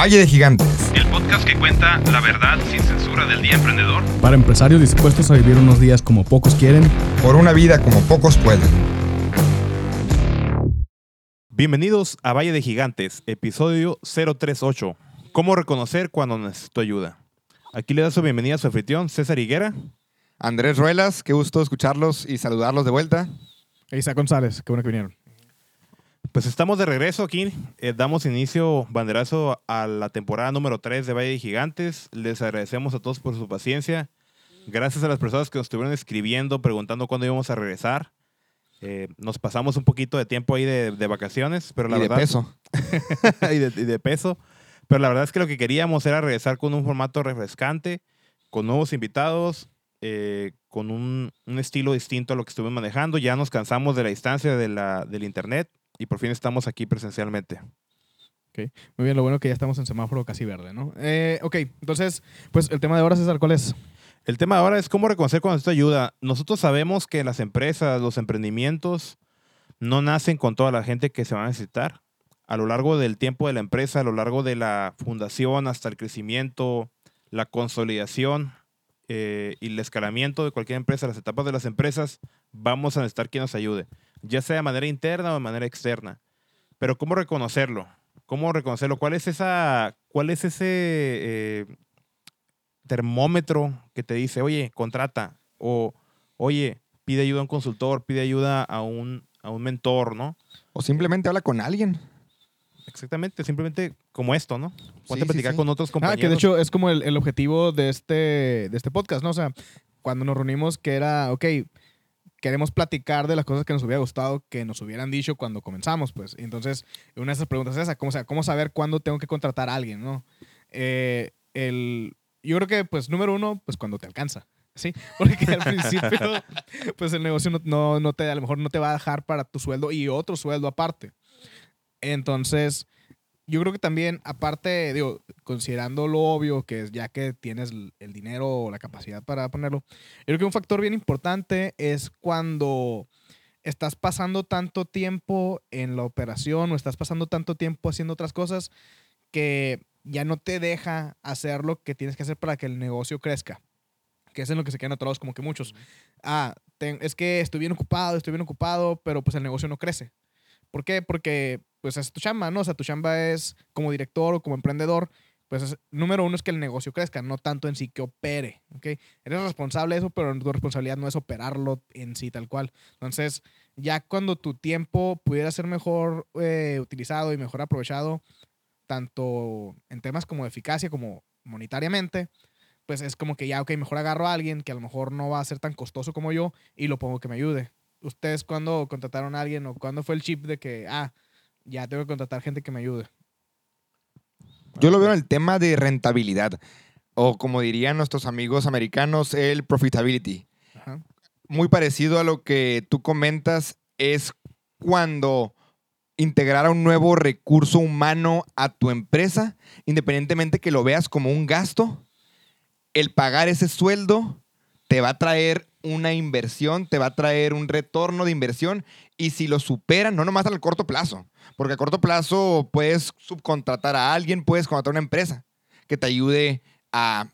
Valle de Gigantes. El podcast que cuenta la verdad sin censura del día emprendedor. Para empresarios dispuestos a vivir unos días como pocos quieren. Por una vida como pocos pueden. Bienvenidos a Valle de Gigantes, episodio 038. ¿Cómo reconocer cuando necesito ayuda? Aquí le da su bienvenida a su anfitrión, César Higuera. Andrés Ruelas, qué gusto escucharlos y saludarlos de vuelta. Isa González, qué bueno que vinieron. Pues estamos de regreso aquí. Eh, damos inicio, banderazo, a la temporada número 3 de Valle de Gigantes. Les agradecemos a todos por su paciencia. Gracias a las personas que nos estuvieron escribiendo, preguntando cuándo íbamos a regresar. Eh, nos pasamos un poquito de tiempo ahí de, de vacaciones, pero la y verdad... de peso. y, de, y de peso. Pero la verdad es que lo que queríamos era regresar con un formato refrescante, con nuevos invitados, eh, con un, un estilo distinto a lo que estuvimos manejando. Ya nos cansamos de la distancia de la, del internet y por fin estamos aquí presencialmente. Ok, muy bien, lo bueno que ya estamos en semáforo casi verde, ¿no? Eh, ok, entonces, pues el tema de ahora, César, ¿cuál es? El tema ahora es cómo reconocer cuando esto ayuda. Nosotros sabemos que las empresas, los emprendimientos, no nacen con toda la gente que se va a necesitar. A lo largo del tiempo de la empresa, a lo largo de la fundación hasta el crecimiento, la consolidación eh, y el escalamiento de cualquier empresa, las etapas de las empresas, vamos a necesitar quien nos ayude, ya sea de manera interna o de manera externa. Pero ¿cómo reconocerlo? ¿Cómo reconocerlo? ¿Cuál es, esa, cuál es ese eh, termómetro que te dice, oye, contrata? O, oye, pide ayuda a un consultor, pide ayuda a un, a un mentor, ¿no? O simplemente habla con alguien. Exactamente, simplemente como esto, ¿no? Ponte Sí, a platicar sí, sí. con otros Ah, compañeros. que de hecho es como el, el objetivo de este, de este podcast, ¿no? O sea, cuando nos reunimos, que era, ok, queremos platicar de las cosas que nos hubiera gustado que nos hubieran dicho cuando comenzamos, pues. Entonces, una de esas preguntas es esa, ¿cómo, sea, cómo saber cuándo tengo que contratar a alguien, ¿no? Eh, el, yo creo que, pues, número uno, pues cuando te alcanza. Sí, porque al principio, pues el negocio no, no, no te, a lo mejor no te va a dejar para tu sueldo y otro sueldo aparte. Entonces, yo creo que también, aparte, digo, considerando lo obvio, que es ya que tienes el dinero o la capacidad para ponerlo, yo creo que un factor bien importante es cuando estás pasando tanto tiempo en la operación o estás pasando tanto tiempo haciendo otras cosas que ya no te deja hacer lo que tienes que hacer para que el negocio crezca. Que es en lo que se quedan atorados como que muchos. Ah, es que estoy bien ocupado, estoy bien ocupado, pero pues el negocio no crece. ¿Por qué? Porque pues es tu chamba, ¿no? O sea, tu chamba es como director o como emprendedor, pues es- número uno es que el negocio crezca, no tanto en sí que opere, ¿ok? Eres responsable de eso, pero tu responsabilidad no es operarlo en sí tal cual. Entonces, ya cuando tu tiempo pudiera ser mejor eh, utilizado y mejor aprovechado, tanto en temas como de eficacia como monetariamente, pues es como que ya, ok, mejor agarro a alguien que a lo mejor no va a ser tan costoso como yo y lo pongo que me ayude. ¿Ustedes cuándo contrataron a alguien o cuándo fue el chip de que, ah, ya tengo que contratar gente que me ayude? Yo lo veo en el tema de rentabilidad. O como dirían nuestros amigos americanos, el profitability. Ajá. Muy parecido a lo que tú comentas es cuando integrar a un nuevo recurso humano a tu empresa, independientemente que lo veas como un gasto, el pagar ese sueldo te va a traer una inversión, te va a traer un retorno de inversión y si lo superan, no nomás al corto plazo, porque a corto plazo puedes subcontratar a alguien, puedes contratar una empresa que te ayude a,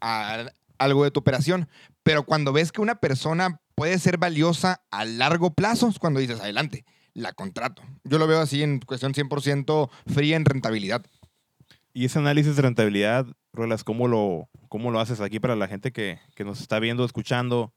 a algo de tu operación, pero cuando ves que una persona puede ser valiosa a largo plazo, es cuando dices, adelante, la contrato. Yo lo veo así en cuestión 100% fría en rentabilidad. Y ese análisis de rentabilidad, Ruelas, ¿cómo lo, cómo lo haces aquí para la gente que, que nos está viendo, escuchando?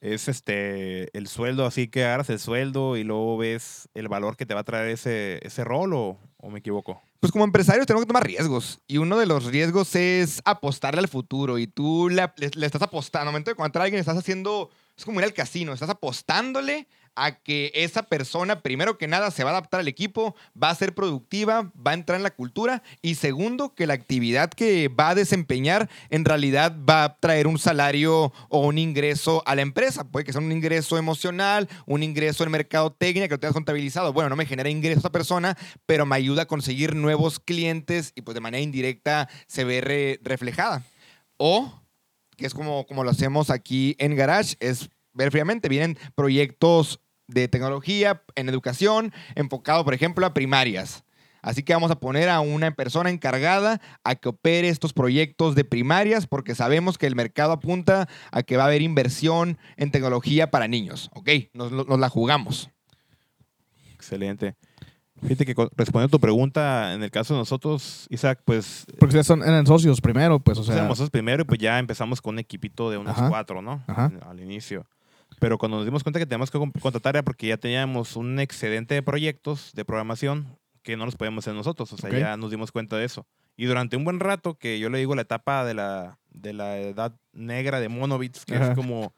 Es este el sueldo, así que agarras el sueldo y luego ves el valor que te va a traer ese, ese rol o, o me equivoco. Pues como empresarios tenemos que tomar riesgos. Y uno de los riesgos es apostarle al futuro. Y tú le, le- le estás apostando. Al momento de contratar a alguien, estás haciendo. Es como ir al casino. Estás apostándole a que esa persona, primero que nada, se va a adaptar al equipo, va a ser productiva, va a entrar en la cultura. Y segundo, que la actividad que va a desempeñar en realidad va a traer un salario o un ingreso a la empresa. Puede que sea un ingreso emocional, un ingreso en mercadotecnia que lo tengas contabilizado. Bueno, no me genera ingreso esa persona, pero me ayuda a conseguir nuevos clientes y pues de manera indirecta se ve re- reflejada. O, que es como, como lo hacemos aquí en Garage, es ver fríamente, vienen proyectos de tecnología en educación, enfocado, por ejemplo, a primarias. Así que vamos a poner a una persona encargada a que opere estos proyectos de primarias porque sabemos que el mercado apunta a que va a haber inversión en tecnología para niños. Ok, nos, nos la jugamos. Excelente. Fíjate que respondiendo a tu pregunta, en el caso de nosotros, Isaac, pues Porque ustedes son, eran socios primero, pues, o sea. éramos nosotros primero y pues ya empezamos con un equipito de unos Ajá. cuatro, ¿no? Ajá. Al inicio. Pero cuando nos dimos cuenta que teníamos que con- contratar era porque ya teníamos un excedente de proyectos de programación que no los podíamos hacer nosotros. O sea, Ok. ya nos dimos cuenta de eso. Y durante un buen rato, que yo le digo la etapa de la, de la edad negra de Monobits, que Ajá. es como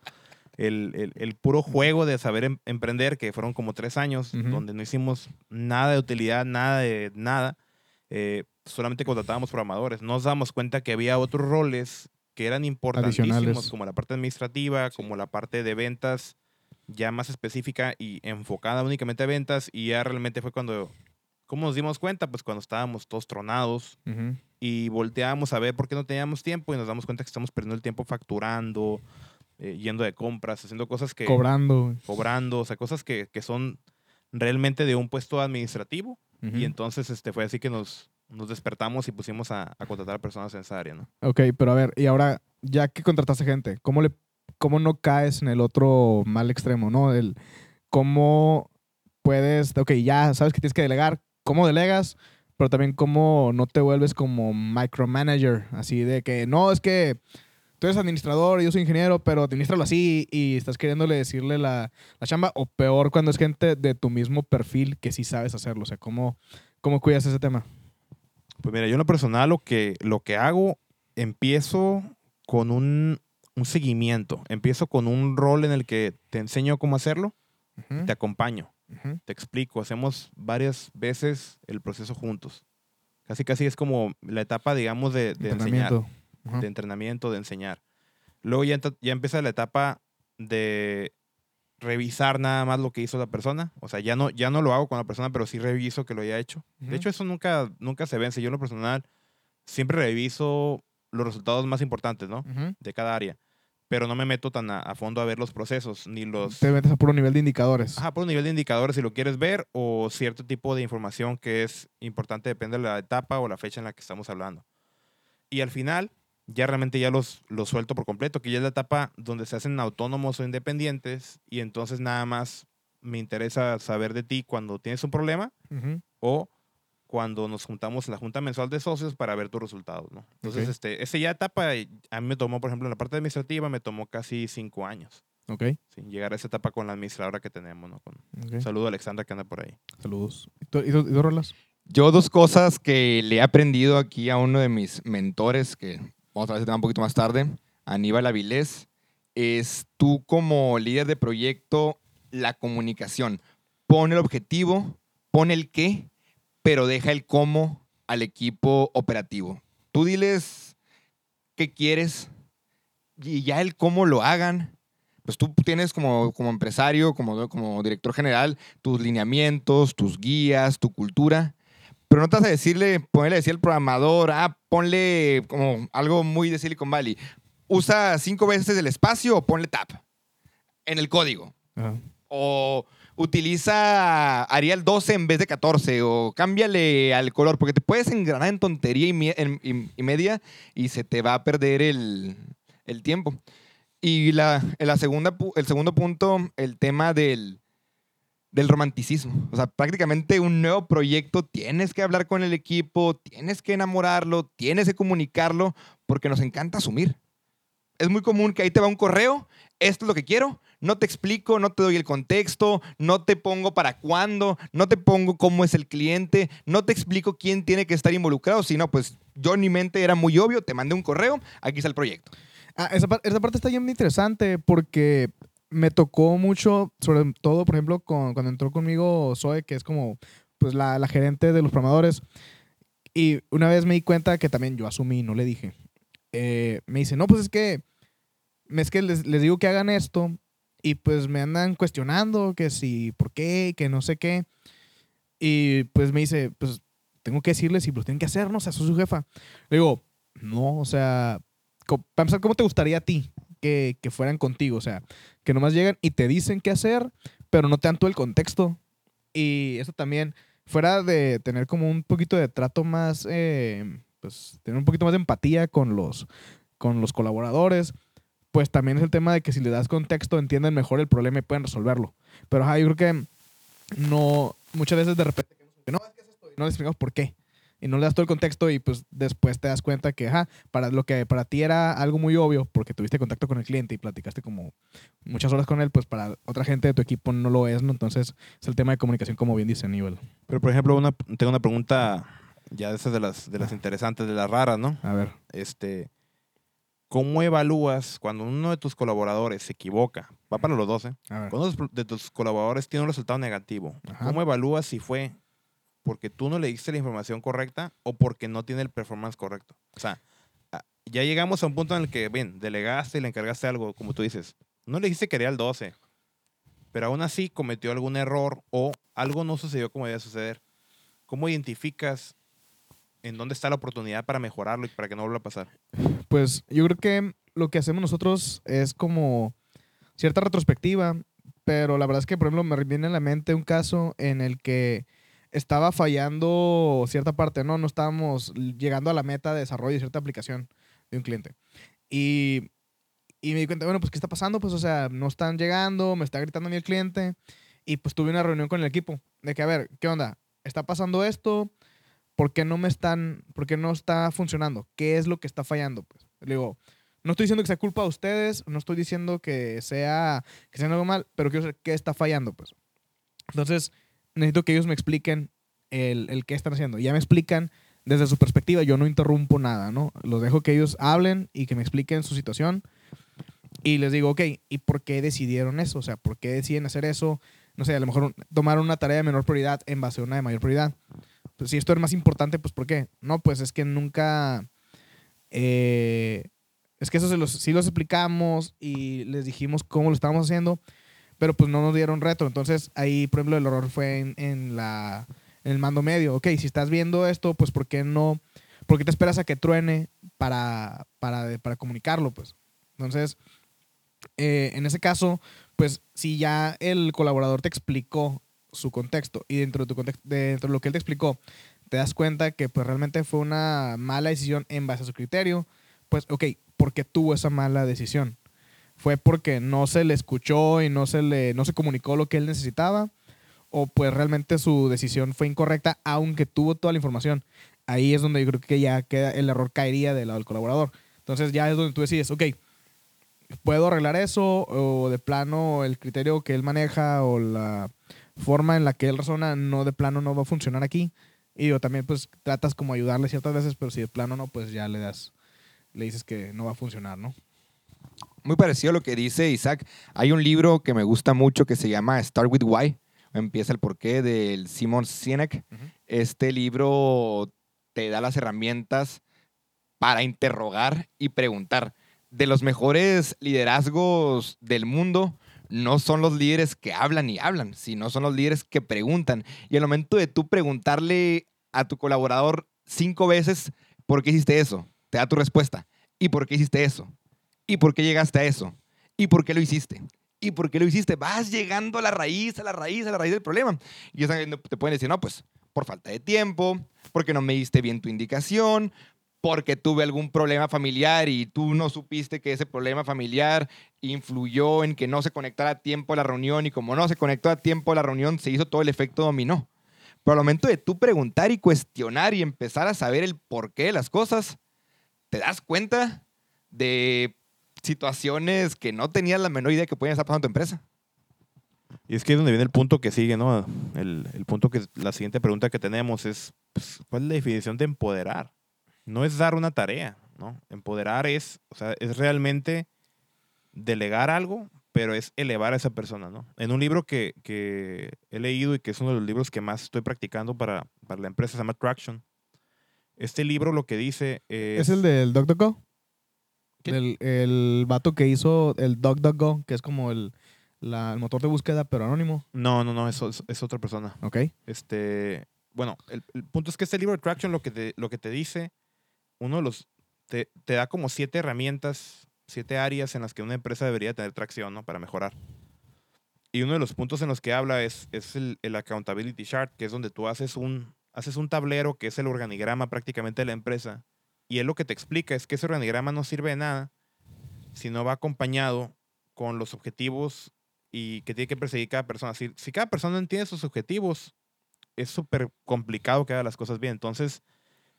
el, el- el puro juego de saber em- emprender, que fueron como tres años, Ujú. donde no hicimos nada de utilidad, nada de nada. eh, solamente contratábamos programadores. Nos damos cuenta que había otros roles que eran importantísimos, como la parte administrativa, como la parte de ventas ya más específica y enfocada únicamente a ventas. Y ya realmente fue cuando, ¿cómo nos dimos cuenta? Pues cuando estábamos todos tronados Ujú. y volteábamos a ver por qué no teníamos tiempo y nos damos cuenta que estamos perdiendo el tiempo facturando, eh, yendo de compras, haciendo cosas que... Cobrando. Cobrando, o sea, cosas que, que son realmente de un puesto administrativo. Ujú. Y entonces este, fue así que nos, nos despertamos y pusimos a, contratar a personas en esa área, ¿no? Ok, pero a ver, y ahora, ya que contrataste gente, ¿cómo, le, cómo no caes en el otro mal extremo, no? El, ¿Cómo puedes, ok, ya sabes que tienes que delegar, ¿cómo delegas? Pero también cómo no te vuelves como micromanager, así de que, no, es que tú eres administrador yo soy ingeniero, pero administralo así y estás queriéndole decirle la, la chamba, o peor cuando es gente de tu mismo perfil que sí sabes hacerlo, o sea, ¿cómo, cómo cuidas ese tema? Pues mira, yo en lo personal lo que, lo que hago, empiezo con un, un seguimiento, empiezo con un rol en el que te enseño cómo hacerlo, te acompaño, te explico, hacemos varias veces el proceso juntos. Casi casi es como la etapa, digamos, de, de enseñar. De entrenamiento, de enseñar. Luego ya, ya empieza la etapa de revisar nada más lo que hizo la persona. O sea, ya no, ya no lo hago con la persona, pero sí reviso que lo haya hecho. Ujú. De hecho, eso nunca, nunca se vence. Yo en lo personal siempre reviso los resultados más importantes, ¿no? Ujú. De cada área. Pero no me meto tan a, a fondo a ver los procesos, ni los... Te metes a puro nivel de indicadores. Ajá, un nivel de indicadores si lo quieres ver o cierto tipo de información que es importante, depende de la etapa o la fecha en la que estamos hablando. Y al final, ya realmente ya los, los suelto por completo, que ya es la etapa donde se hacen autónomos o independientes y entonces nada más me interesa saber de ti cuando tienes un problema Ujú. o cuando nos juntamos en la junta mensual de socios para ver tus resultados, ¿no? Entonces, Ok. este, esa ya etapa a mí me tomó, por ejemplo, en la parte administrativa me tomó casi cinco años, Ok. sin llegar a esa etapa con la administradora que tenemos, ¿no? Con, ok. un saludo a Alexandra que anda por ahí. Saludos. ¿Y tú, y tú- y tú, Rolas? Yo dos cosas que le he aprendido aquí a uno de mis mentores, que vamos a ver ese tema un poquito más tarde, Aníbal Avilés, es tú como líder de proyecto, la comunicación. Pon el objetivo, pon el qué, pero deja el cómo al equipo operativo. Tú diles qué quieres y ya el cómo lo hagan. Pues tú tienes como, como empresario, como, como director general, tus lineamientos, tus guías, tu cultura. Pero no te vas a decirle, ponerle decir al programador, ah, ponle como algo muy de Silicon Valley. Usa cinco veces el espacio o ponle tap en el código. Ajá. O utiliza Arial 12 en vez de 14. O cámbiale al color. Porque te puedes engranar en tontería y, mie- en- y- y media y se te va a perder el, el tiempo. Y la, segunda, el segundo punto, el tema del, del romanticismo. O sea, prácticamente un nuevo proyecto, tienes que hablar con el equipo, tienes que enamorarlo, tienes que comunicarlo, porque nos encanta asumir. Es muy común que ahí te va un correo, esto es lo que quiero, no te explico, no te doy el contexto, no te pongo para cuándo, no te pongo cómo es el cliente, no te explico quién tiene que estar involucrado, sino pues yo en mi mente era muy obvio, te mandé un correo, aquí está el proyecto. Ah, esa, esa parte está bien interesante porque me tocó mucho, sobre todo, por ejemplo, con- cuando entró conmigo Zoe, que es como pues, la, la gerente de los programadores. Y una vez me di cuenta que también yo asumí, no le dije. Eh, me dice, no, pues es que, es que les, les digo que hagan esto y pues me andan cuestionando que si, por qué, que no sé qué. Y pues me dice, pues tengo que decirles si lo tienen que hacer, no o sea, soy su jefa. Le digo, no, o sea, para empezar, ¿cómo te gustaría a ti que, que fueran contigo? O sea, que nomás llegan y te dicen qué hacer, pero no te dan todo el contexto. Y eso también fuera de tener como un poquito de trato más, eh, pues tener un poquito más de empatía con los, con los colaboradores, pues también es el tema de que si le das contexto entienden mejor el problema y pueden resolverlo. Pero ajá, yo creo que no, muchas veces de repente, no, es que es esto, y no les explicamos por qué. Y no le das todo el contexto y pues después te das cuenta que, ajá, para lo que para ti era algo muy obvio, porque tuviste contacto con el cliente y platicaste como muchas horas con él, pues para otra gente de tu equipo no lo es, ¿no? Entonces es el tema de comunicación, como bien dice Aníbal. Pero, por ejemplo, una, tengo una pregunta ya de esas de las, de las interesantes, de las raras, ¿no? A ver. Este, ¿Cómo evalúas cuando uno de tus colaboradores se equivoca? Va para los dos, ¿eh? A ver. Cuando uno de tus colaboradores tiene un resultado negativo, Ajá. ¿cómo evalúas si fue porque tú no le diste la información correcta o porque no tiene el performance correcto? O sea, ah, ya llegamos a un punto en el que, bien, delegaste y le encargaste algo, como tú dices, no le dijiste que quería el 12, pero aún así cometió algún error o algo no sucedió como debía suceder. ¿Cómo identificas en dónde está la oportunidad para mejorarlo y para que no vuelva a pasar? Pues yo creo que lo que hacemos nosotros es como cierta retrospectiva, pero la verdad es que, por ejemplo, me viene a la mente un caso en el que estaba fallando cierta parte, ¿no? No estábamos llegando a la meta de desarrollo de cierta aplicación de un cliente. Y, y me di cuenta, bueno, pues, ¿qué está pasando? Pues, o sea, no están llegando, me está gritando a mí el cliente. Y pues tuve una reunión con el equipo de que, a ver, ¿qué onda? ¿Está pasando esto? ¿Por qué no me están, por qué no está funcionando? ¿Qué es lo que está fallando? Pues, le digo, no estoy diciendo que sea culpa de ustedes, no estoy diciendo que sea, que sea algo mal, pero quiero saber qué está fallando, pues. Entonces, necesito que ellos me expliquen el, el qué están haciendo. Ya me explican desde su perspectiva, yo no interrumpo nada, ¿no? Los dejo que ellos hablen y que me expliquen su situación. Y les digo, ok, ¿y por qué decidieron eso? O sea, ¿por qué deciden hacer eso? No sé, a lo mejor tomaron una tarea de menor prioridad en base a una de mayor prioridad. Pues si esto es más importante, pues ¿por qué? No, pues es que nunca... eh, es que eso se los, sí los explicamos y les dijimos cómo lo estábamos haciendo, pero pues no nos dieron reto. Entonces ahí, por ejemplo, el error fue en, en la, el mando medio. Ok, si estás viendo esto, pues ¿por qué no? ¿Por qué te esperas a que truene para, para, para comunicarlo? Pues entonces, eh, en ese caso, pues si ya el colaborador te explicó su contexto y dentro de, tu contexto, dentro de lo que él te explicó, te das cuenta que pues realmente fue una mala decisión en base a su criterio, pues ok, ¿por qué tuvo esa mala decisión? ¿Fue porque no se le escuchó y no se le no se comunicó lo que él necesitaba? ¿O pues realmente su decisión fue incorrecta aunque tuvo toda la información? Ahí es donde yo creo que ya queda, el error caería del lado del colaborador. Entonces ya es donde tú decides, ok, ¿puedo arreglar eso? O de plano el criterio que él maneja o la forma en la que él razona no de plano no va a funcionar aquí. Y yo también pues tratas como ayudarle ciertas veces, pero si de plano no, pues ya le das, le dices que no va a funcionar, ¿no? Muy parecido a lo que dice Isaac. Hay un libro que me gusta mucho que se llama Start with Why. Empieza el porqué del Simon Sinek. Ujú. Este libro te da las herramientas para interrogar y preguntar. De los mejores liderazgos del mundo, no son los líderes que hablan y hablan, sino son los líderes que preguntan. Y al momento de tú preguntarle a tu colaborador cinco veces, ¿por qué hiciste eso? Te da tu respuesta. ¿Y por qué hiciste eso? ¿Y por qué llegaste a eso? ¿Y por qué lo hiciste? ¿Y por qué lo hiciste? Vas llegando a la raíz, a la raíz, a la raíz del problema. Y te pueden decir, no, pues por falta de tiempo, porque no me diste bien tu indicación, porque tuve algún problema familiar y tú no supiste que ese problema familiar influyó en que no se conectara a tiempo a la reunión y como no se conectó a tiempo a la reunión se hizo todo el efecto dominó. Pero al momento de tú preguntar y cuestionar y empezar a saber el porqué de las cosas, te das cuenta de situaciones que no tenías la menor idea que podían estar pasando en tu empresa. Y es que es donde viene el punto que sigue, ¿no? El, el punto que la siguiente pregunta que tenemos es, pues, ¿cuál es la definición de empoderar? No es dar una tarea, ¿no? Empoderar es, o sea, es realmente delegar algo, pero es elevar a esa persona, ¿no? En un libro que, que he leído y que es uno de los libros que más estoy practicando para, para la empresa, se llama Traction. Este libro lo que dice es... ¿Es el del DuckDuckGo? ¿Quién? El, el vato que hizo el DuckDuckGo, que es como el, la- el motor de búsqueda, pero anónimo. No, no, no, eso es, es otra persona. ¿Ok? Este, bueno, el, el punto es que este libro de Traction lo que te, lo que te dice, uno de los, te, te da como siete herramientas, siete áreas en las que una empresa debería tener tracción, ¿no? Para mejorar. Y uno de los puntos en los que habla es, es el, el accountability chart, que es donde tú haces un, haces un tablero que es el organigrama prácticamente de la empresa. Y él lo que te explica es que ese organigrama no sirve de nada si no va acompañado con los objetivos y que tiene que perseguir cada persona. Si, si cada persona no entiende sus objetivos, es súper complicado que haga las cosas bien. Entonces,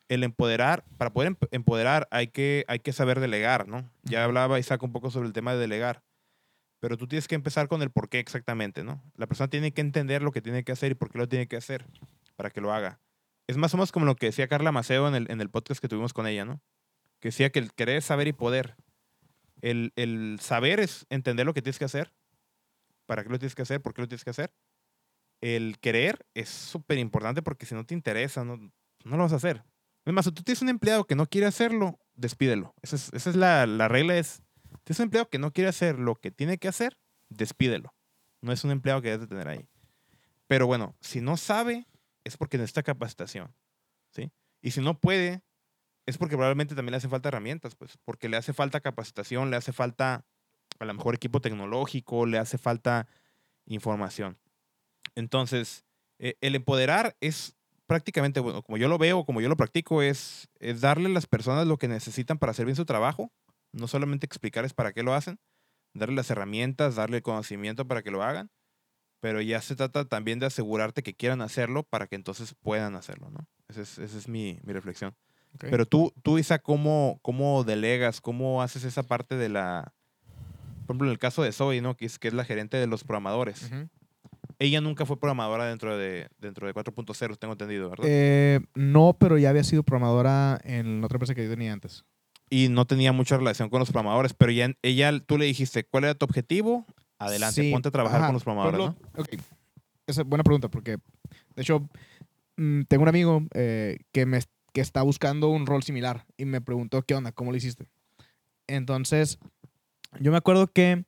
el empoderar, para poder emp- empoderar hay que, hay que saber delegar, ¿no? Ya hablaba Isaac un poco sobre el tema de delegar, pero tú tienes que empezar con el por qué exactamente, ¿no? La persona tiene que entender lo que tiene que hacer y por qué lo tiene que hacer para que lo haga. Es más o menos como lo que decía Carla Maceo en el, en el podcast que tuvimos con ella, ¿no? Que decía que el querer saber y poder. El, el saber es entender lo que tienes que hacer, para qué lo tienes que hacer, por qué lo tienes que hacer. El querer es súper importante porque si no te interesa, no, no lo vas a hacer. Es más, si tú tienes un empleado que no quiere hacerlo, despídelo. Esa es, esa es la, la regla, es, tienes un empleado que no quiere hacer lo que tiene que hacer, despídelo. No es un empleado que debes de tener ahí. Pero bueno, si no sabe, es porque necesita capacitación, ¿sí? Y si no puede, es porque probablemente también le hace falta herramientas, pues, porque le hace falta capacitación, le hace falta a lo mejor equipo tecnológico, le hace falta información. Entonces, eh, el empoderar es prácticamente, como yo lo veo, como yo lo practico, es, es darle a las personas lo que necesitan para hacer bien su trabajo, no solamente explicarles para qué lo hacen, darle las herramientas, darle el conocimiento para que lo hagan, pero ya se trata también de asegurarte que quieran hacerlo para que entonces puedan hacerlo, ¿no? Esa es, esa es mi, mi reflexión. Ok. Pero tú, tú Isa, ¿cómo, ¿cómo delegas? ¿Cómo haces esa parte de la... Por ejemplo, en el caso de Zoe, ¿no? Que es, que es la gerente de los programadores. Ujú. Ella nunca fue programadora dentro de, dentro de 4.0, tengo entendido, ¿verdad? Eh, no, pero ya había sido programadora en otra empresa que yo tenía antes. y no tenía mucha relación con los programadores, pero ya, ella, tú le dijiste, ¿cuál era tu objetivo? Adelante, Sí, ponte a trabajar ajá. con los programadores, Por ¿no? ejemplo, ok, Esa es buena pregunta porque, de hecho, mm, tengo un amigo eh, que, me, que está buscando un rol similar y me preguntó, ¿qué onda? ¿Cómo lo hiciste? Entonces, yo me acuerdo que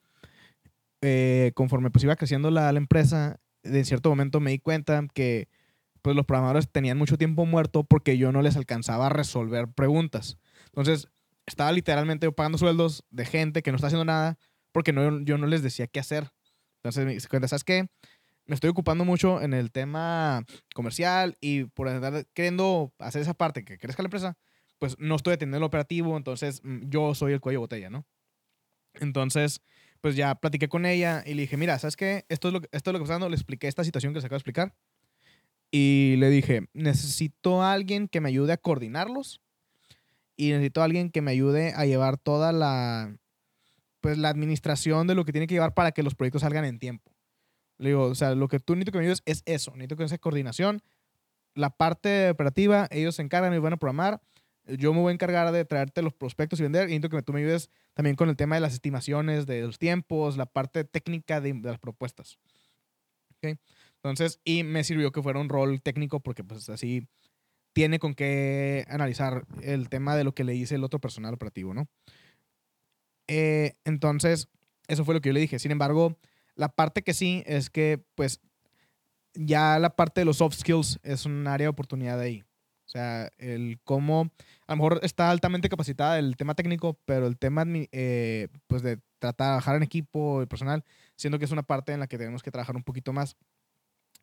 eh, conforme pues iba creciendo la, la empresa, en cierto momento me di cuenta que pues los programadores tenían mucho tiempo muerto porque yo no les alcanzaba a resolver preguntas. Entonces, estaba literalmente pagando sueldos de gente que no está haciendo nada porque no, yo no les decía qué hacer. Entonces me cuenta, ¿sabes qué? Me estoy ocupando mucho en el tema comercial y por andar queriendo hacer esa parte que crezca la empresa, pues no estoy atendiendo el operativo, entonces mm, yo soy el cuello de botella, ¿no? Entonces, pues ya platiqué con ella y le dije, mira, ¿sabes qué? Esto es lo, que- esto es lo que está pasando. Le expliqué esta situación que les acabo de explicar. Y le dije, necesito a alguien que me ayude a coordinarlos y necesito a alguien que me ayude a llevar toda la, pues, la administración de lo que tiene que llevar para que los proyectos salgan en tiempo. Le digo, o sea, lo que tú necesito que me ayudes es eso. Necesito que esa coordinación, la parte operativa, ellos se encargan y van a programar. Yo me voy a encargar de traerte los prospectos y vender. Y necesito que tú me ayudes también con el tema de las estimaciones, de los tiempos, la parte técnica de, las propuestas. ¿Ok? Entonces, y me sirvió que fuera un rol técnico porque pues así tiene con qué analizar el tema de lo que le dice el otro personal operativo, ¿no? Eh, entonces, eso fue lo que yo le dije. Sin embargo, la parte que sí es que, pues, ya la parte de los soft skills es un área de oportunidad ahí. O sea, el cómo, a lo mejor está altamente capacitada el tema técnico, pero el tema, eh, pues, de tratar trabajar en equipo y personal, siendo que es una parte en la que tenemos que trabajar un poquito más.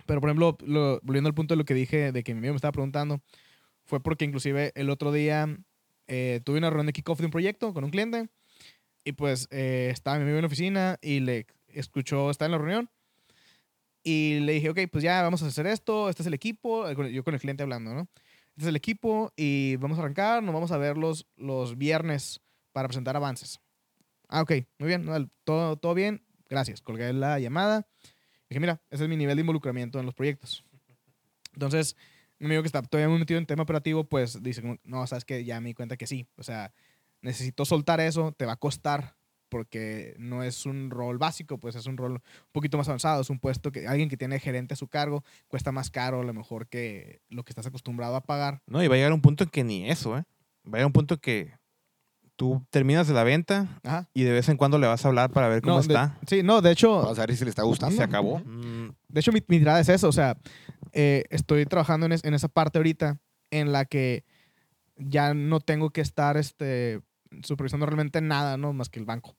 Pero, por ejemplo, lo- volviendo al punto de lo que dije, de que mi amigo me estaba preguntando, fue porque inclusive el otro día eh, tuve una reunión de kickoff de un proyecto con un cliente y pues eh, estaba mi amigo en la oficina y le escuchó, estaba en la reunión y le dije, ok, pues ya vamos a hacer esto, este es el equipo, eh, yo con el cliente hablando, ¿no? Este es el equipo y vamos a arrancar, nos vamos a ver los, los viernes para presentar avances. Ah, ok, muy bien, todo, todo bien, gracias. Colgué la llamada. Dije, mira, ese es mi nivel de involucramiento en los proyectos. Entonces, mi amigo que está todavía muy metido en tema operativo, pues dice, no, sabes que ya me di cuenta que sí. O sea, necesito soltar eso, te va a costar porque no es un rol básico, pues es un rol un poquito más avanzado, es un puesto que alguien que tiene gerente a su cargo cuesta más caro a lo mejor que lo que estás acostumbrado a pagar. No, y va a llegar un punto en que ni eso, ¿eh? Va a llegar un punto en que tú terminas de la venta Ajá. y de vez en cuando le vas a hablar para ver cómo No, de- está. sí, no, de hecho, Vamos a ver si le está gustando. se acabó. Mm, De hecho, mi, mi tirada es eso. O sea, eh, estoy trabajando en, es- en esa parte ahorita en la que ya no tengo que estar este, supervisando realmente nada, ¿no? Más que el banco.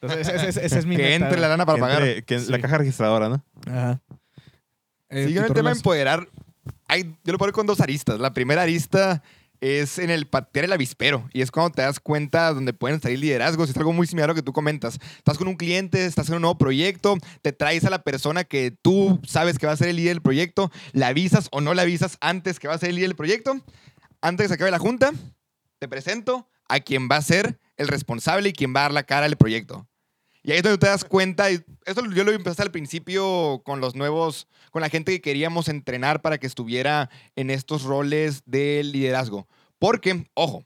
Entonces, ese, ese- ese es mi que meta, entre la lana para Que pagar. entre- que La Sí. caja registradora, ¿no? Ajá. Eh, Sí, yo en el ¿tú tema de empoderar, hay, yo lo pongo con dos aristas. La primera arista es en el patear el avispero y es cuando te das cuenta donde pueden salir liderazgos. Es algo muy similar a lo que tú comentas. Estás con un cliente, estás en un nuevo proyecto, te traes a la persona que tú sabes que va a ser el líder del proyecto, le avisas o no le avisas antes que va a ser el líder del proyecto. Antes de que se acabe la junta, te presento a quien va a ser el responsable y quien va a dar la cara al proyecto. Y ahí es donde te das cuenta, y esto yo lo empecé al principio con los nuevos, con la gente que queríamos entrenar para que estuviera en estos roles de liderazgo. Porque, ojo,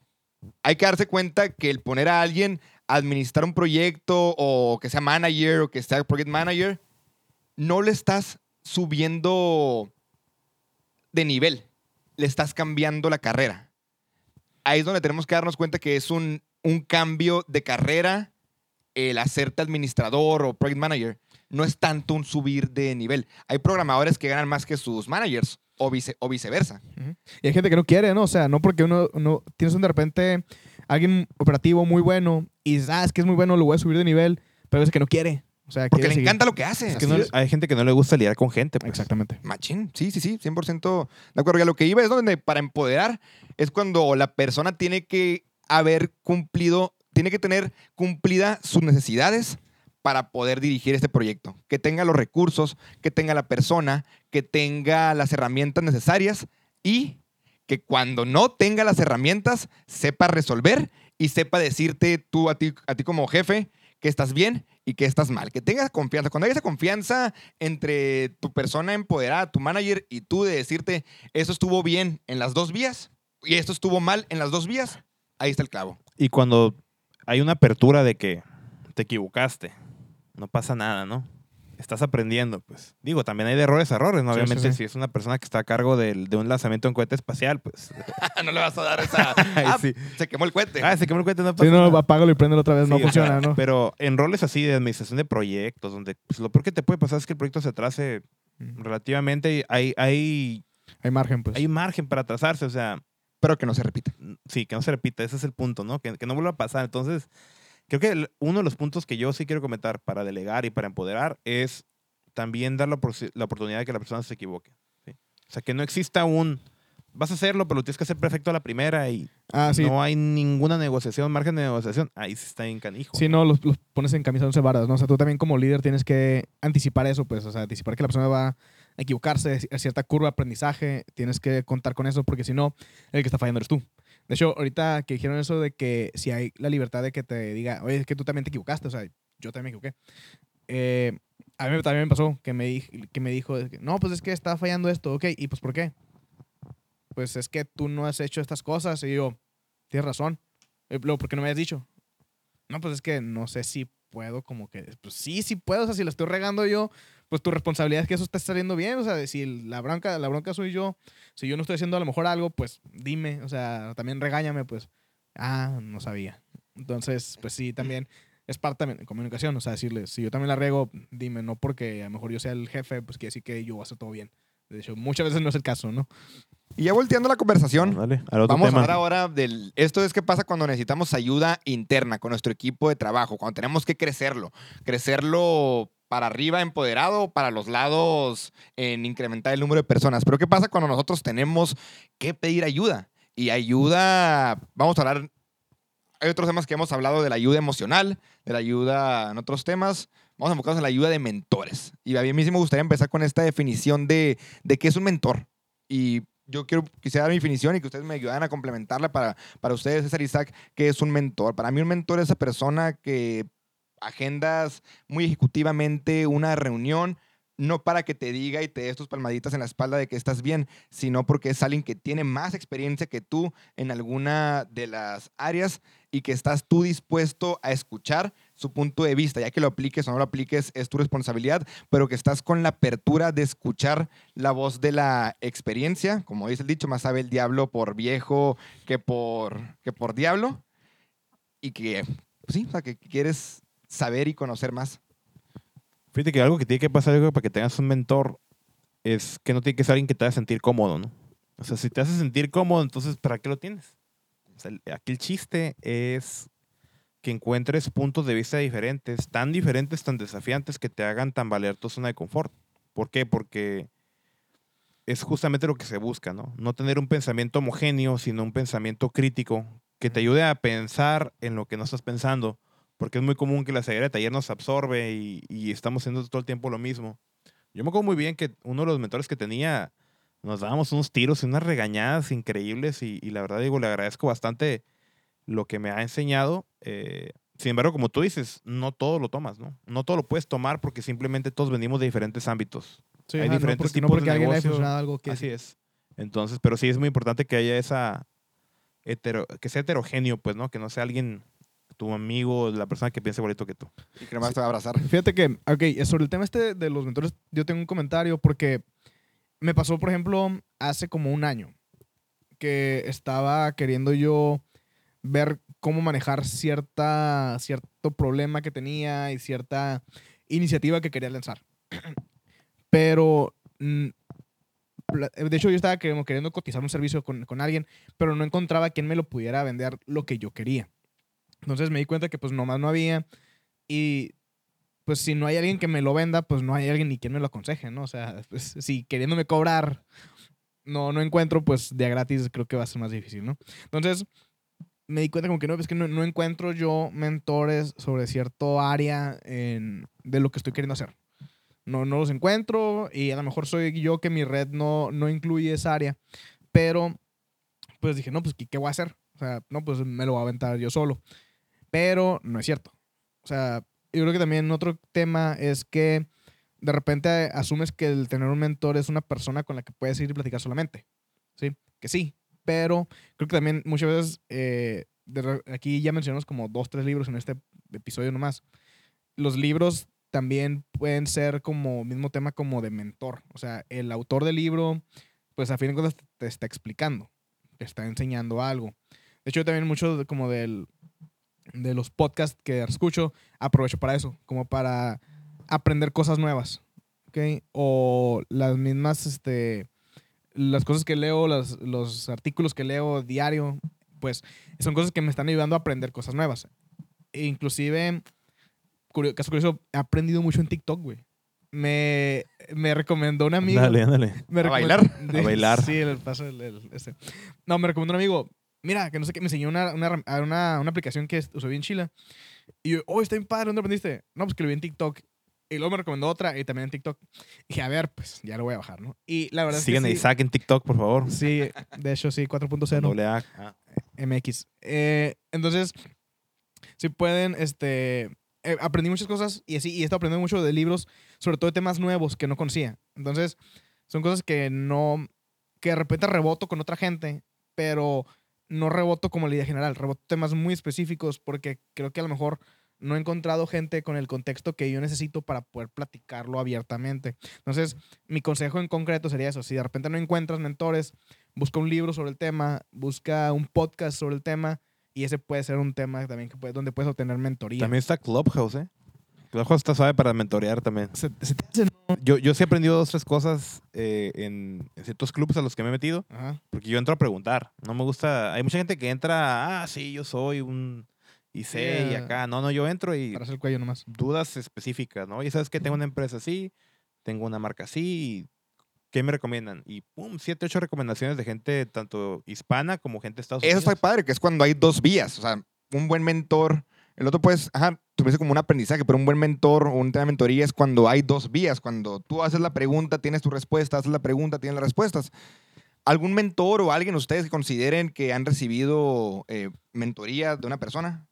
hay que darse cuenta que el poner a alguien a administrar un proyecto o que sea manager o que sea project manager, no le estás subiendo de nivel, le estás cambiando la carrera. Ahí es donde tenemos que darnos cuenta que es un, un cambio de carrera el hacerte administrador o project manager. No es tanto un subir de nivel. Hay programadores que ganan más que sus managers o, vice- o viceversa. Y hay gente que no quiere, ¿no? O sea, no porque uno, uno tienes un de repente alguien operativo muy bueno y ah, es que es muy bueno, lo voy a subir de nivel, pero es que no quiere. O sea, Porque le seguir. encanta lo que hace. Es que así no- es. hay gente que no le gusta lidiar con gente. pues. Exactamente. Machín, sí, sí, sí, 100% de acuerdo. Y a lo que iba es donde para empoderar es cuando la persona tiene que haber cumplido, tiene que tener cumplida sus necesidades para poder dirigir este proyecto. Que tenga los recursos, que tenga la persona, que tenga las herramientas necesarias y que cuando no tenga las herramientas sepa resolver y sepa decirte tú a ti, a ti como jefe que estás bien y que estás mal. Que tengas confianza. Cuando hay esa confianza entre tu persona empoderada, tu manager y tú de decirte, eso estuvo bien en las dos vías y esto estuvo mal en las dos vías, ahí está el clavo. Y cuando hay una apertura de que te equivocaste, no pasa nada, ¿no? Estás aprendiendo, pues. Digo, también hay de errores a errores, ¿no? Sí, Obviamente, sí. si es una persona que está a cargo del- de un lanzamiento en cohete espacial, pues. no le vas a dar esa... Ay, Ah, sí. Se quemó el cohete. Ah, se quemó el cohete, no pasa Si no, nada. apágalo y préndelo otra vez, no funciona, ¿no? Pero en roles así de administración de proyectos, donde pues, lo peor que te puede pasar es que el proyecto se atrase Mm. relativamente. y Hay, hay, Hay margen, pues. hay margen para atrasarse, o sea, Pero que no se repita. sí, que no se repita, ese es el punto, ¿no? Que, que no vuelva a pasar. Entonces, creo que uno de los puntos que yo sí quiero comentar para delegar y para empoderar es también dar la, la oportunidad de que la persona se equivoque. ¿sí? O sea, que no exista un, vas a hacerlo, pero lo tienes que hacer perfecto a la primera y ah, sí. no hay ninguna negociación, margen de negociación. Ahí sí está en canijo. Sí, no, los, los pones en camisa de once varas, ¿no? O sea, tú también como líder tienes que anticipar eso, pues, o sea, anticipar que la persona va a equivocarse a cierta curva de aprendizaje, tienes que contar con eso, porque si no, el que está fallando eres tú. De hecho, ahorita que dijeron eso de que si hay la libertad de que te diga, oye, es que tú también te equivocaste, o sea, yo también me equivoqué. Eh, a mí también me pasó que me, que me dijo, no, pues es que está fallando esto, ok, ¿y pues por qué? Pues es que tú no has hecho estas cosas, y yo, tienes razón. Eh, Luego, ¿por qué no me has dicho? No, pues es que no sé si puedo, como que, pues sí, sí puedo, o sea, si la estoy regando yo, pues tu responsabilidad es que eso esté saliendo bien, o sea, de si la bronca, la bronca soy yo, si yo no estoy haciendo a lo mejor algo, pues dime, o sea, también regáñame, pues, ah, no sabía. Entonces, pues sí, también es parte también de comunicación, o sea, decirle, si yo también la riego, dime, no porque a lo mejor yo sea el jefe, pues quiere decir que yo voy a hacer todo bien. De hecho, muchas veces no es el caso, ¿no? Y ya volteando la conversación, Dale, al otro Vamos tema. a hablar ahora del... Esto es qué pasa cuando necesitamos ayuda interna con nuestro equipo de trabajo, cuando tenemos que crecerlo. Crecerlo para arriba empoderado, para los lados en incrementar el número de personas. Pero ¿qué pasa cuando nosotros tenemos que pedir ayuda? Y ayuda, vamos a hablar, hay otros temas que hemos hablado de la ayuda emocional, de la ayuda en otros temas. Vamos a enfocarnos en la ayuda de mentores. Y a mí sí me gustaría empezar con esta definición de, de qué es un mentor. Y yo quiero, quisiera dar mi definición y que ustedes me ayudaran a complementarla para, para ustedes, César Isaac, qué es un mentor. Para mí un mentor es esa persona que agendas muy ejecutivamente una reunión, no para que te diga y te des tus palmaditas en la espalda de que estás bien, sino porque es alguien que tiene más experiencia que tú en alguna de las áreas y que estás tú dispuesto a escuchar su punto de vista, ya que lo apliques o no lo apliques es tu responsabilidad, pero que estás con la apertura de escuchar la voz de la experiencia, como dice el dicho, más sabe el diablo por viejo que por, que por diablo, y que, pues sí, o sea, que quieres saber y conocer más. Fíjate que algo que tiene que pasar yo creo, para que tengas un mentor es que no tiene que ser alguien que te haga sentir cómodo, ¿no? O sea, si te hace sentir cómodo, entonces ¿para qué lo tienes? O sea, aquí el chiste es que encuentres puntos de vista diferentes, tan diferentes, tan desafiantes, que te hagan tambalear tu zona de confort. ¿Por qué? Porque es justamente lo que se busca, ¿no? No tener un pensamiento homogéneo, sino un pensamiento crítico que te ayude a pensar en lo que no estás pensando, porque es muy común que la ceguera de taller nos absorbe y, y estamos haciendo todo el tiempo lo mismo. Yo me acuerdo muy bien que uno de los mentores que tenía, nos dábamos unos tiros y unas regañadas increíbles y, y la verdad digo, le agradezco bastante lo que me ha enseñado. eh, sin embargo, como tú dices, no todo lo tomas, ¿no? No todo lo puedes tomar porque simplemente todos venimos de diferentes ámbitos. Sí, Hay diferentes no porque, no tipos de porque a alguien negocio. funcionado algo que Así es. Entonces, pero sí es muy importante que haya esa hetero, que sea heterogéneo, pues, ¿no? Que no sea alguien, tu amigo, la persona que piense igualito que tú. Y que nomás te va a abrazar. Fíjate que, ok, sobre el tema este de los mentores, yo tengo un comentario porque me pasó, por ejemplo, hace como un año que estaba queriendo yo ver cómo manejar cierta, cierto problema que tenía y cierta iniciativa que quería lanzar. Pero, mm, pla- de hecho, yo estaba queriendo, queriendo cotizar un servicio con, con alguien, pero no encontraba quien me lo pudiera vender lo que yo quería. Entonces me di cuenta que pues nomás no había y pues si no hay alguien que me lo venda, pues no hay alguien ni quien me lo aconseje, ¿no? O sea, pues, si queriéndome cobrar no, no encuentro, pues de a gratis creo que va a ser más difícil, ¿no? Entonces me di cuenta como que no, es que no, encuentro yo mentores sobre cierto área en- de lo que estoy queriendo hacer. No, no los encuentro y a lo mejor soy yo que mi red no, no incluye esa área, pero pues dije, no, pues ¿qué, qué voy a hacer? O sea, no, pues me lo voy a aventar yo solo. Pero no es cierto. O sea, yo creo que también otro tema es que de repente asumes que el tener un mentor es una persona con la que puedes ir y platicar solamente. ¿Sí? Que sí. Pero creo que también muchas veces, eh, aquí ya mencionamos como dos, tres libros en este episodio nomás. Los libros también pueden ser como mismo tema como de mentor. O sea, el autor del libro, pues a fin de cuentas te está explicando, te está enseñando algo. De hecho, también mucho como del, de los podcasts que escucho, aprovecho para eso, como para aprender cosas nuevas, ¿ok? O las mismas, este, las cosas que leo, las- los artículos que leo diario, pues son cosas que me están ayudando a aprender cosas nuevas. E inclusive, curio- caso curioso, he aprendido mucho en TikTok, güey. Me, me recomendó un amigo. Dale, ándale. Me ¿A bailar? de- A bailar. Sí, el paso, el, el- este. No, me recomendó un amigo. Mira, que no sé qué, me enseñó una, una, una, una aplicación que usé bien chila. Y yo, oh, está bien padre, ¿dónde aprendiste? No, pues que lo vi en TikTok. Y luego me recomendó otra y también en TikTok. Y dije, a ver, pues ya lo voy a bajar, ¿no? Y la verdad Sigan es que Isaac en TikTok, por favor. sí, de hecho sí, 4.0. Doble A. Ah. MX. Eh, entonces, si pueden, este, eh, aprendí muchas cosas y así, y he estado aprendiendo mucho de libros, sobre todo de temas nuevos que no conocía. Entonces, son cosas que no, que de repente reboto con otra gente, pero no reboto como la idea general, reboto temas muy específicos porque creo que a lo mejor no he encontrado gente con el contexto que yo necesito para poder platicarlo abiertamente. Entonces, mi consejo en concreto sería eso, si de repente no encuentras mentores, busca un libro sobre el tema, busca un podcast sobre el tema y ese puede ser un tema también que puede, donde puedes obtener mentoría. También está Clubhouse, ¿eh? Clubhouse está suave para mentorear también. Se- se te hace, ¿no? Yo, yo sí he aprendido dos, tres cosas eh, en, en ciertos clubes a los que me he metido, Ajá. porque yo entro a preguntar. No me gusta. Hay mucha gente que entra, ah, sí, yo soy un. Y sé, y Yeah. acá. No, no, yo entro y Para hacer el cuello nomás. dudas específicas, ¿no? Y sabes que tengo una empresa así, tengo una marca así, y ¿qué me recomiendan? Y pum, siete, ocho recomendaciones de gente tanto hispana como gente de Estados Eso Unidos. está padre, que es cuando hay dos vías. O sea, un buen mentor. El otro, pues, ajá, tuviese como un aprendizaje, pero un buen mentor o un tema de mentoría es cuando hay dos vías. Cuando tú haces la pregunta, tienes tu respuesta, haces la pregunta, tienes las respuestas. ¿Algún mentor o alguien ustedes que consideren que han recibido eh, mentoría de una persona?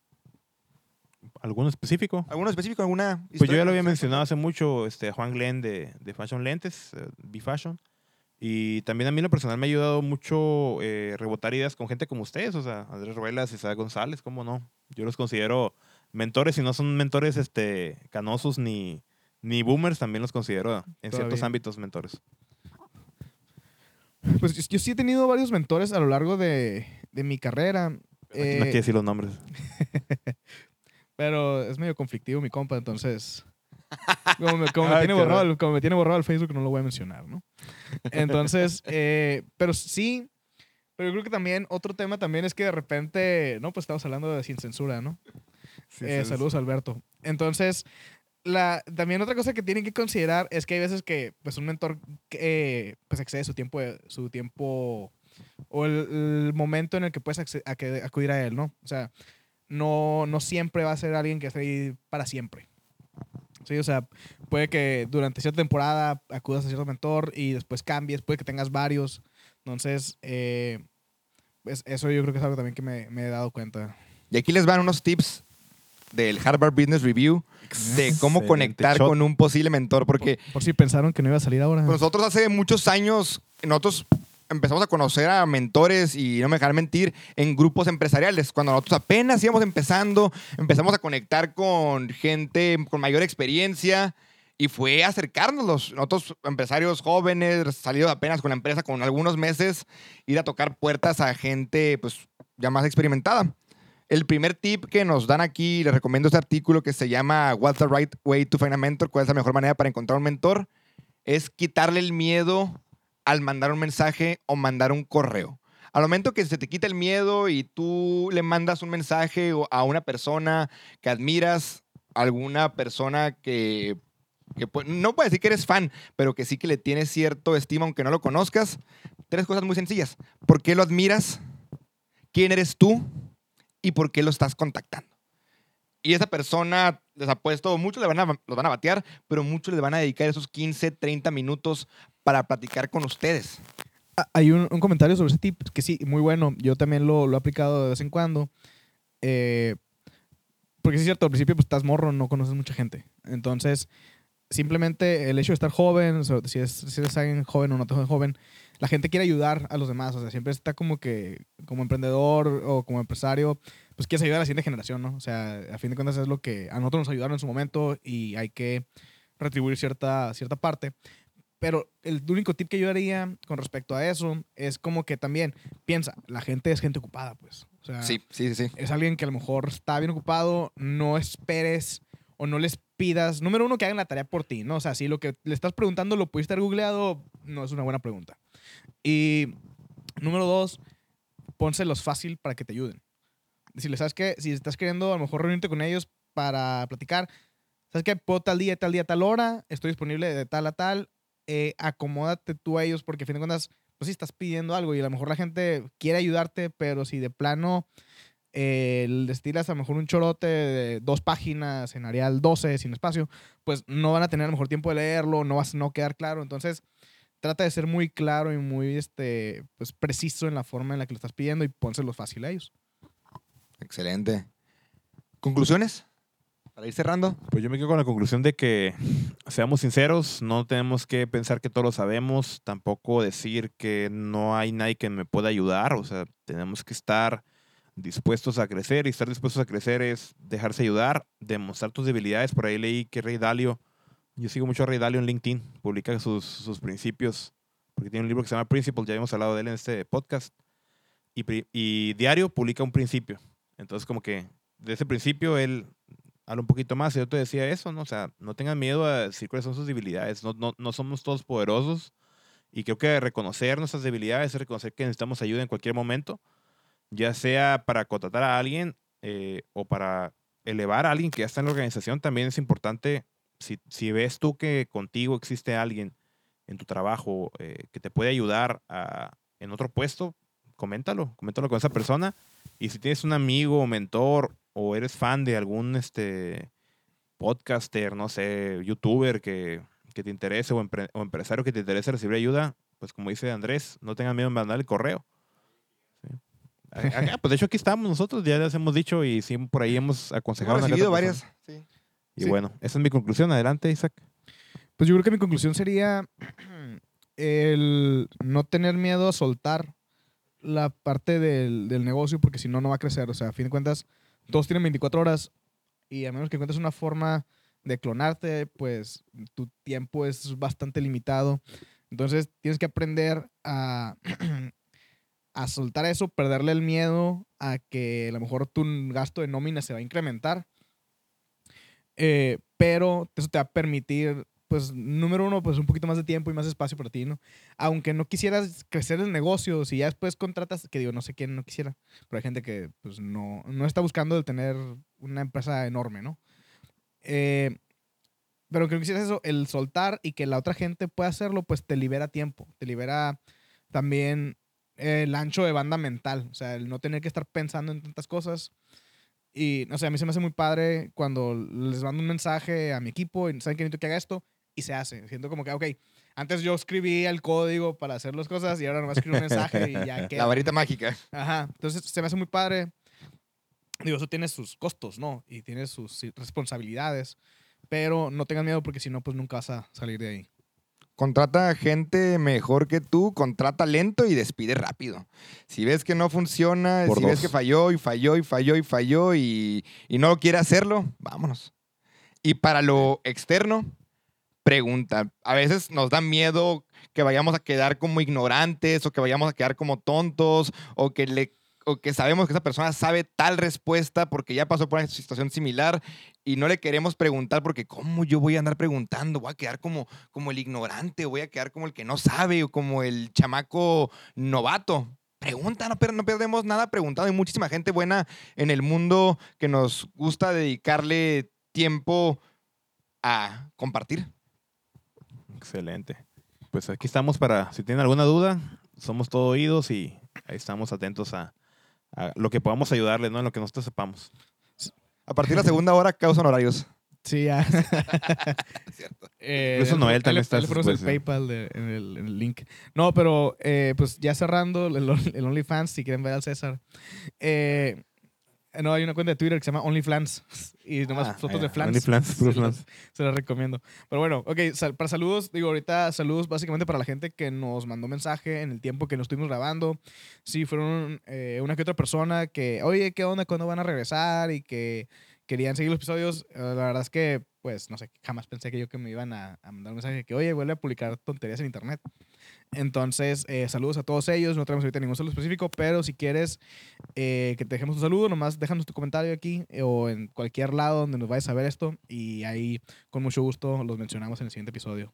¿Alguno específico? ¿Alguno específico? ¿Alguna Pues yo ya lo había mencionado hace mucho, este, Juan Glenn de, de Fashion Lentes, eh, B-Fashion. Y también a mí en lo personal me ha ayudado mucho eh, rebotar ideas con gente como ustedes, o sea, Andrés Ruelas, Isaac González, ¿cómo no? Yo los considero mentores y no son mentores este, canosos ni, ni boomers, también los considero en ciertos ámbitos mentores. Pues yo- sí he tenido varios mentores a lo largo de, de mi carrera. no eh, quiero decir los nombres. pero es medio conflictivo mi compa, entonces. Como me, como me Ay, tiene borrado, el- como me tiene borrado el Facebook, no lo voy a mencionar, ¿no? Entonces, eh, pero sí. Pero yo creo que también otro tema también es que de repente, no, pues estamos hablando de sin censura, ¿no? Sí, Eh, saludos, Alberto. Entonces, la, también otra cosa que tienen que considerar es que hay veces que pues, un mentor eh, pues, excede su tiempo, su tiempo o el, el momento en el que puedes acce- a que- acudir a él, ¿no? O sea, no, no siempre va a ser alguien que esté ahí para siempre. Sí, o sea, puede que durante cierta temporada acudas a cierto mentor y después cambies, puede que tengas varios. Entonces, eh, pues, eso yo creo que es algo también que me, me he dado cuenta. Y aquí les van unos tips del Harvard Business Review de cómo Excelente conectar shot. con un posible mentor, porque Por si pensaron que no iba a salir ahora. Nosotros hace muchos años, nosotros empezamos a conocer a mentores y no me dejar mentir en grupos empresariales. Cuando nosotros apenas íbamos empezando, empezamos a conectar con gente con mayor experiencia y fue acercárnoslos. Nosotros, empresarios jóvenes, salidos apenas con la empresa con algunos meses, ir a tocar puertas a gente pues ya más experimentada. El primer tip que nos dan aquí, les recomiendo este artículo que se llama What's the right way to find a mentor? ¿Cuál es la mejor manera para encontrar un mentor? es quitarle el miedo al mandar un mensaje o mandar un correo. Al momento que se te quita el miedo y tú le mandas un mensaje a una persona que admiras, alguna persona que, que no puede decir que eres fan, pero que sí que le tienes cierto estima aunque no lo conozcas, tres cosas muy sencillas. ¿Por qué lo admiras? ¿Quién eres tú? ¿Y por qué lo estás contactando? Y esa persona, les apuesto, muchos le van a, los van a batear, pero muchos le van a dedicar esos 15, 30 minutos para platicar con ustedes. Ah, Hay un, un comentario sobre ese tip que sí, muy bueno. Yo también lo, lo he aplicado de vez en cuando. Eh, porque sí es cierto, al principio pues, estás morro, no conoces mucha gente. Entonces, simplemente el hecho de estar joven, o sea, si, es, si eres alguien joven o no tan joven, la gente quiere ayudar a los demás. O sea, siempre está como que, como emprendedor o como empresario, pues quieres ayudar a la siguiente generación, ¿no? O sea, a fin de cuentas es lo que a nosotros nos ayudaron en su momento y hay que retribuir cierta, cierta parte. Pero el único tip que yo daría con respecto a eso es como que también piensa, la gente es gente ocupada, pues. O sea, Sí, sí, sí. sí. es alguien que a lo mejor está bien ocupado, no esperes o no les pidas, número uno, que hagan la tarea por ti, ¿no? O sea, si lo que le estás preguntando lo pudiste haber googleado, no es una buena pregunta. Y número dos, pónselos fácil para que te ayuden. Decirle, ¿sabes qué? Si estás queriendo a lo mejor reunirte con ellos para platicar, ¿sabes qué? Puedo tal día, tal día, tal hora, estoy disponible de tal a tal, eh, acomódate tú a ellos porque a fin de cuentas, pues sí estás pidiendo algo y a lo mejor la gente quiere ayudarte, pero si de plano eh, les tiras a lo mejor un chorote de dos páginas en Arial 12 sin espacio, pues no van a tener a lo mejor tiempo de leerlo, no vas a no quedar claro. Entonces, trata de ser muy claro y muy este, pues, preciso en la forma en la que lo estás pidiendo y pónselo fácil a ellos. Excelente. ¿Conclusiones? Para ir cerrando. Pues yo me quedo con la conclusión de que seamos sinceros, no tenemos que pensar que todo lo sabemos, tampoco decir que no hay nadie que me pueda ayudar, o sea, tenemos que estar dispuestos a crecer y estar dispuestos a crecer es dejarse ayudar, demostrar tus debilidades. Por ahí leí que Rey Dalio, yo sigo mucho a Rey Dalio en LinkedIn, publica sus, sus principios, porque tiene un libro que se llama Principle, ya hemos hablado de él en este podcast, y, y diario publica un principio. Entonces como que de ese principio él habla un poquito más. y Yo te decía eso, ¿no? O sea, no tengan miedo a decir cuáles son sus debilidades. No, no, no somos todos poderosos. Y creo que reconocer nuestras debilidades es reconocer que necesitamos ayuda en cualquier momento, ya sea para contratar a alguien eh, o para elevar a alguien que ya está en la organización. También es importante, si, si ves tú que contigo existe alguien en tu trabajo eh, que te puede ayudar a- en otro puesto, coméntalo, coméntalo con esa persona. Y si tienes un amigo o mentor o eres fan de algún este, podcaster, no sé, youtuber que, que te interese o, empre- o empresario que te interese recibir ayuda, pues como dice Andrés, no tengan miedo en mandar el correo. Sí. A- acá, pues de hecho aquí estamos nosotros, ya les hemos dicho y sí, por ahí hemos aconsejado. Hemos recibido varias. Sí. Y Sí. bueno, esa es mi conclusión. Adelante, Isaac. Pues yo creo que mi conclusión sería el no tener miedo a soltar la parte del, del negocio porque si no, no va a crecer. O sea, a fin de cuentas, todos tienen 24 horas y a menos que encuentres una forma de clonarte, pues tu tiempo es bastante limitado. Entonces tienes que aprender a, a soltar eso, perderle el miedo a que a lo mejor tu gasto de nómina se va a incrementar. Eh, pero eso te va a permitir pues número uno, pues un poquito más de tiempo y más espacio para ti, ¿no? Aunque no quisieras crecer el negocio, si ya después contratas, que digo, no sé quién no quisiera, pero hay gente que, pues, no, no está buscando el tener una empresa enorme, ¿no? Eh, pero que no quisieras eso, el soltar y que la otra gente pueda hacerlo, pues te libera tiempo, te libera también el ancho de banda mental, o sea, el no tener que estar pensando en tantas cosas. Y, no sé, a mí se me hace muy padre cuando les mando un mensaje a mi equipo y saben que necesito que haga esto y se hace. Siento como que, ok, antes yo escribía el código para hacer las cosas y ahora nomás escribo un mensaje y ya queda. La varita mágica. Ajá. Entonces se me hace muy padre. Digo, eso tiene sus costos, ¿no? Y tiene sus responsabilidades. Pero no tengan miedo porque si no, pues nunca vas a salir de ahí. Contrata gente mejor que tú, contrata lento y despide rápido. Si ves que no funciona, Por si ves dos. que falló y falló y falló y falló y, y no quiere hacerlo, vámonos. Y para lo externo, pregunta. A veces nos da miedo que vayamos a quedar como ignorantes o que vayamos a quedar como tontos o que le o que sabemos que esa persona sabe tal respuesta porque ya pasó por una situación similar y no le queremos preguntar porque ¿cómo yo voy a andar preguntando? Voy a quedar como, como el ignorante, voy a quedar como el que no sabe o como el chamaco novato. Pregunta, no, no perdemos nada preguntando. Hay muchísima gente buena en el mundo que nos gusta dedicarle tiempo a compartir. Excelente. Pues aquí estamos para, si tienen alguna duda, somos todo oídos y ahí estamos atentos a, a lo que podamos ayudarles, ¿no? En lo que nosotros sepamos. A partir de la segunda hora causan horarios. Sí, ya. Cierto. Eh, Eso Noel también está le ponemos el. PayPal de- en, el, en el link. No, pero eh, pues ya cerrando el, el OnlyFans, si quieren ver al César. Eh, no, hay una cuenta de Twitter que se llama OnlyFans. Y nomás Ah, fotos Ah, de flans. OnlyFans, puro se, las, flans. se las recomiendo. Pero bueno, ok, sal- para saludos, digo ahorita saludos básicamente para la gente que nos mandó mensaje en el tiempo que nos estuvimos grabando. Sí, fueron eh, una que otra persona que, oye, ¿qué onda? ¿Cuándo van a regresar? Y que querían seguir los episodios. Eh, la verdad es que, pues, no sé, jamás pensé que yo que me iban a, a mandar un mensaje que, oye, vuelve a publicar tonterías en internet. Entonces, eh, saludos a todos ellos. No tenemos ahorita ningún saludo específico, pero si quieres eh, que te dejemos un saludo, nomás déjanos tu comentario aquí eh, o en cualquier lado donde nos vayas a ver esto y ahí con mucho gusto los mencionamos en el siguiente episodio.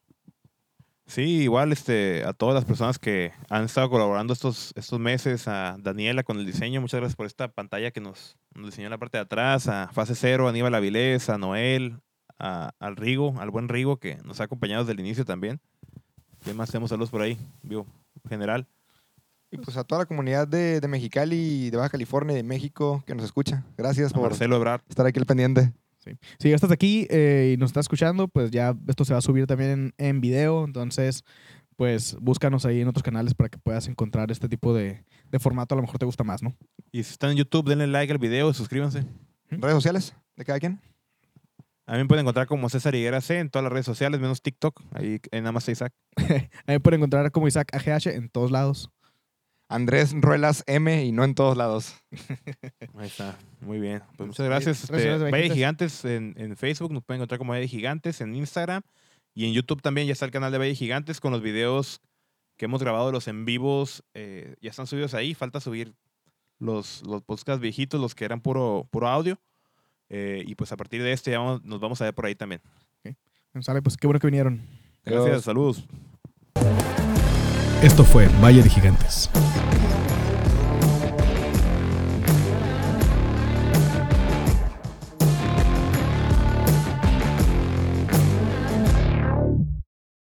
Sí, igual este, a todas las personas que han estado colaborando estos, estos meses, a Daniela con el diseño, muchas gracias por esta pantalla que nos, diseñó en la parte de atrás, a Fase Cero, a Aníbal Avilés, a Noel, a- al Rigo, al buen Rigo que nos ha acompañado desde el inicio también. ¿Qué más tenemos saludos por ahí? Vivo, general. Y pues a toda la comunidad de, de Mexicali, de Baja California y de México que nos escucha. Gracias A por Marcelo Ebrard. estar aquí al pendiente. Si ya estás aquí eh, y nos estás escuchando, pues ya esto se va a subir también en, en video, entonces pues búscanos ahí en otros canales para que puedas encontrar este tipo de, de formato, a lo mejor te gusta más, ¿no? Y si están en YouTube, denle like al video y suscríbanse. ¿Redes sociales de cada quien? A mí me pueden encontrar como César Higuera C en todas las redes sociales, menos TikTok. Ahí en nada más Isaac. Ahí pueden encontrar como Isaac AGH en todos lados. Andrés Ruelas M y no en todos lados. Ahí está. Muy bien. Pues muchas gracias. Gracias, Este, gracias, Valle de Gigantes. Gigantes en, en Facebook. Nos pueden encontrar como Valle de Gigantes en Instagram. Y en YouTube también ya está el canal de Valle de Gigantes con los videos que hemos grabado de los en vivos. eh, ya están subidos ahí. Falta subir los, los podcasts viejitos, los que eran puro, puro audio. Eh, y pues a partir de este ya vamos- nos vamos a ver por ahí también. Sale, pues qué bueno que vinieron. Gracias, Adiós. saludos. Esto fue Valle de Gigantes.